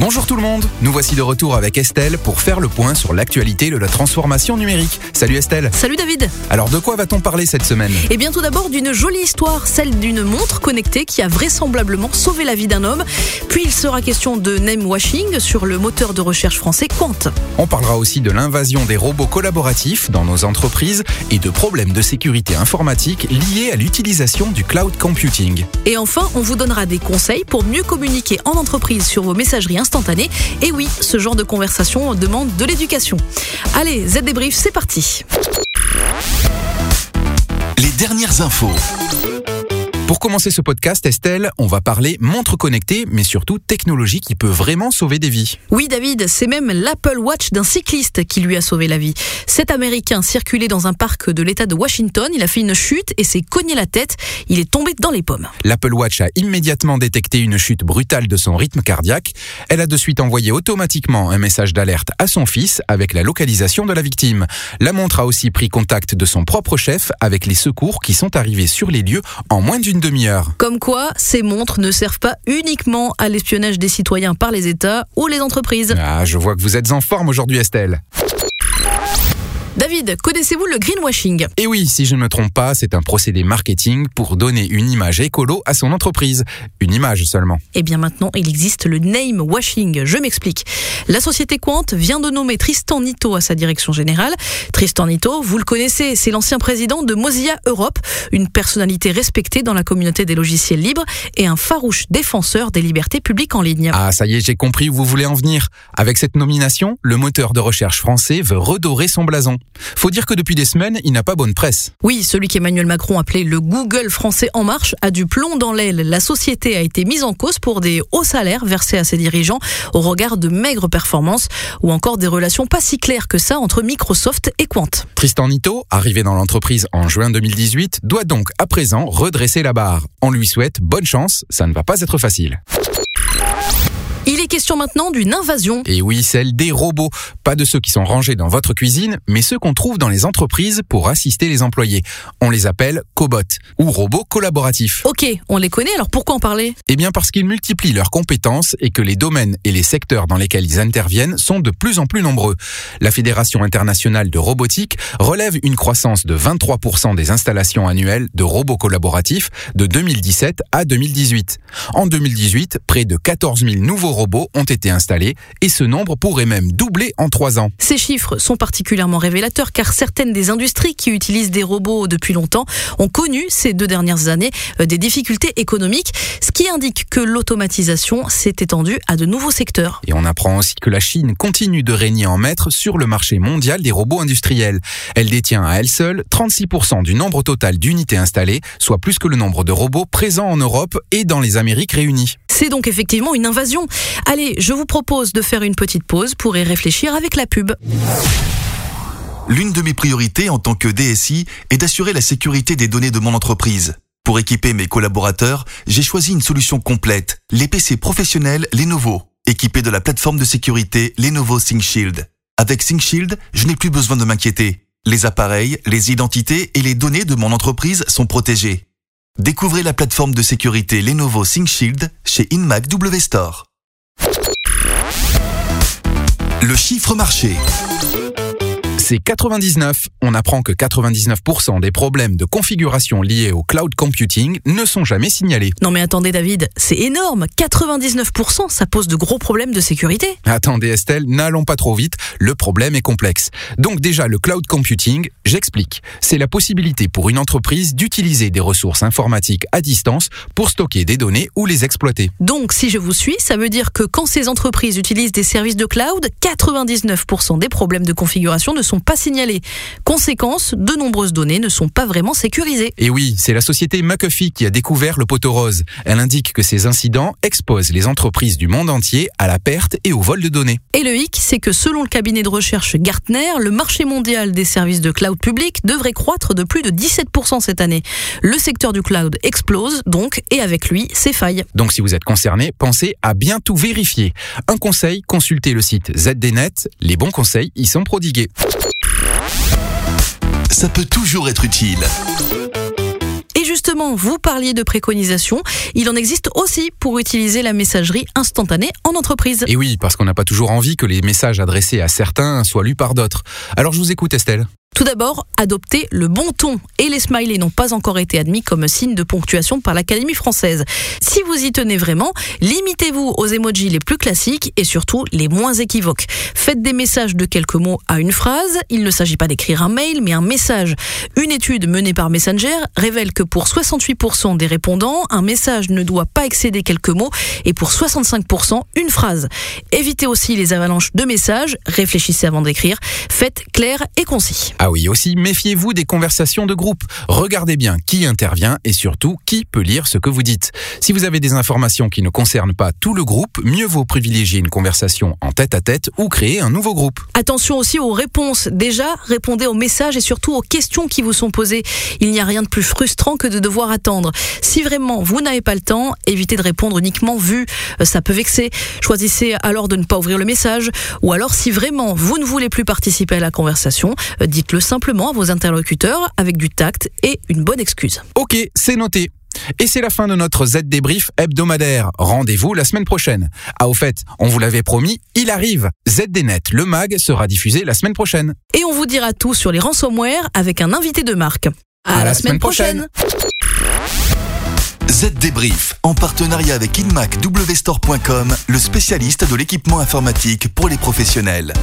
Bonjour tout le monde, nous voici de retour avec Estelle pour faire le point sur l'actualité de la transformation numérique. Salut Estelle. Salut David. Alors de quoi va-t-on parler cette semaine? Eh bien tout d'abord d'une jolie histoire, celle d'une montre connectée qui a vraisemblablement sauvé la vie d'un homme. Puis il sera question de name washing sur le moteur de recherche français Quant. On parlera aussi de l'invasion des robots collaboratifs dans nos entreprises et de problèmes de sécurité informatique liés à l'utilisation du cloud computing. Et enfin, on vous donnera des conseils pour mieux communiquer en entreprise sur vos messageries Et oui, ce genre de conversation demande de l'éducation. Allez, Z débrief, c'est parti. Les dernières infos. Pour commencer ce podcast, Estelle, on va parler montre connectée, mais surtout technologie qui peut vraiment sauver des vies. Oui, David, c'est même l'Apple Watch d'un cycliste qui lui a sauvé la vie. Cet Américain circulait dans un parc de l'État de Washington, il a fait une chute et s'est cogné la tête. Il est tombé dans les pommes. L'Apple Watch a immédiatement détecté une chute brutale de son rythme cardiaque. Elle a de suite envoyé automatiquement un message d'alerte à son fils avec la localisation de la victime. La montre a aussi pris contact de son propre chef avec les secours qui sont arrivés sur les lieux en moins d'une demi-heure. Comme quoi, ces montres ne servent pas uniquement à l'espionnage des citoyens par les États ou les entreprises. Ah, je vois que vous êtes en forme aujourd'hui, Estelle. David, connaissez-vous le greenwashing? Et oui, si je ne me trompe pas, c'est un procédé marketing pour donner une image écolo à son entreprise. Une image seulement. Eh bien maintenant, il existe le name washing. Je m'explique. La société Quant vient de nommer Tristan Nito à sa direction générale. Tristan Nito, vous le connaissez, c'est l'ancien président de Mozilla Europe, une personnalité respectée dans la communauté des logiciels libres et un farouche défenseur des libertés publiques en ligne. Ah, ça y est, j'ai compris où vous voulez en venir. Avec cette nomination, le moteur de recherche français veut redorer son blason. Faut dire que depuis des semaines, il n'a pas bonne presse. Oui, celui qu'Emmanuel Macron appelait le Google français en marche a du plomb dans l'aile. La société a été mise en cause pour des hauts salaires versés à ses dirigeants au regard de maigres performances ou encore des relations pas si claires que ça entre Microsoft et Quant. Tristan Nito, arrivé dans l'entreprise en juin 2018, doit donc à présent redresser la barre. On lui souhaite bonne chance, ça ne va pas être facile. Il est question maintenant d'une invasion. Et oui, celle des robots. Pas de ceux qui sont rangés dans votre cuisine, mais ceux qu'on trouve dans les entreprises pour assister les employés. On les appelle cobots ou robots collaboratifs. Ok, on les connaît, alors pourquoi en parler? Eh bien parce qu'ils multiplient leurs compétences et que les domaines et les secteurs dans lesquels ils interviennent sont de plus en plus nombreux. La Fédération internationale de robotique relève une croissance de 23% des installations annuelles de robots collaboratifs de 2017 à 2018. En 2018, près de 14 000 nouveaux robots ont été installés et ce nombre pourrait même doubler en trois ans. Ces chiffres sont particulièrement révélateurs car certaines des industries qui utilisent des robots depuis longtemps ont connu ces deux dernières années euh, des difficultés économiques, ce qui indique que l'automatisation s'est étendue à de nouveaux secteurs. Et on apprend aussi que la Chine continue de régner en maître sur le marché mondial des robots industriels. Elle détient à elle seule 36% du nombre total d'unités installées, soit plus que le nombre de robots présents en Europe et dans les Amériques réunies. C'est donc effectivement une invasion. Allez, je vous propose de faire une petite pause pour y réfléchir avec la pub. L'une de mes priorités en tant que DSI est d'assurer la sécurité des données de mon entreprise. Pour équiper mes collaborateurs, j'ai choisi une solution complète, les PC professionnels Lenovo, équipés de la plateforme de sécurité Lenovo ThinkShield. Avec ThinkShield, je n'ai plus besoin de m'inquiéter. Les appareils, les identités et les données de mon entreprise sont protégés. Découvrez la plateforme de sécurité Lenovo ThinkShield chez InMac W Store. Le chiffre marché. C'est 99. On apprend que 99% des problèmes de configuration liés au cloud computing ne sont jamais signalés. Non mais attendez David, c'est énorme 99%, ça pose de gros problèmes de sécurité Attendez Estelle, n'allons pas trop vite, le problème est complexe. Donc déjà, le cloud computing, j'explique. C'est la possibilité pour une entreprise d'utiliser des ressources informatiques à distance pour stocker des données ou les exploiter. Donc si je vous suis, ça veut dire que quand ces entreprises utilisent des services de cloud, 99% des problèmes de configuration ne sont pas signalés. Conséquence, de nombreuses données ne sont pas vraiment sécurisées. Et oui, c'est la société McAfee qui a découvert le poteau rose. Elle indique que ces incidents exposent les entreprises du monde entier à la perte et au vol de données. Et le hic, c'est que selon le cabinet de recherche Gartner, le marché mondial des services de cloud public devrait croître de plus de 17% cette année. Le secteur du cloud explose donc, et avec lui, ses failles. Donc si vous êtes concerné, pensez à bien tout vérifier. Un conseil, consultez le site ZDNet. Les bons conseils y sont prodigués. ça peut toujours être utile. Et justement, vous parliez de préconisation. Il en existe aussi pour utiliser la messagerie instantanée en entreprise. Et oui, parce qu'on n'a pas toujours envie que les messages adressés à certains soient lus par d'autres. Alors je vous écoute Estelle. Tout d'abord, adopter le bon ton. Et les smileys n'ont pas encore été admis comme signe de ponctuation par l'Académie française. Si vous y tenez vraiment, limitez-vous aux emojis les plus classiques et surtout les moins équivoques. Faites des messages de quelques mots à une phrase. Il ne s'agit pas d'écrire un mail, mais un message. Une étude menée par Messenger révèle que pour 68% des répondants, un message ne doit pas excéder quelques mots et pour 65%, une phrase. Évitez aussi les avalanches de messages. Réfléchissez avant d'écrire. Faites clair et concis. Ah oui, aussi méfiez-vous des conversations de groupe. Regardez bien qui intervient et surtout qui peut lire ce que vous dites. Si vous avez des informations qui ne concernent pas tout le groupe, mieux vaut privilégier une conversation en tête à tête ou créer un nouveau groupe. Attention aussi aux réponses. Déjà, répondez aux messages et surtout aux questions qui vous sont posées. Il n'y a rien de plus frustrant que de devoir attendre. Si vraiment vous n'avez pas le temps, évitez de répondre uniquement vu. Euh, ça peut vexer. Choisissez alors de ne pas ouvrir le message. Ou alors si vraiment vous ne voulez plus participer à la conversation, euh, dites le simplement à vos interlocuteurs avec du tact et une bonne excuse. Ok, c'est noté. Et c'est la fin de notre Z débrief hebdomadaire. Rendez-vous la semaine prochaine. Ah au fait, on vous l'avait promis, il arrive. ZDNet, le mag, sera diffusé la semaine prochaine. Et on vous dira tout sur les ransomware avec un invité de marque. À, la, semaine, prochaine. Z Débrief, en partenariat avec InmacWstore.com, le spécialiste de l'équipement informatique pour les professionnels.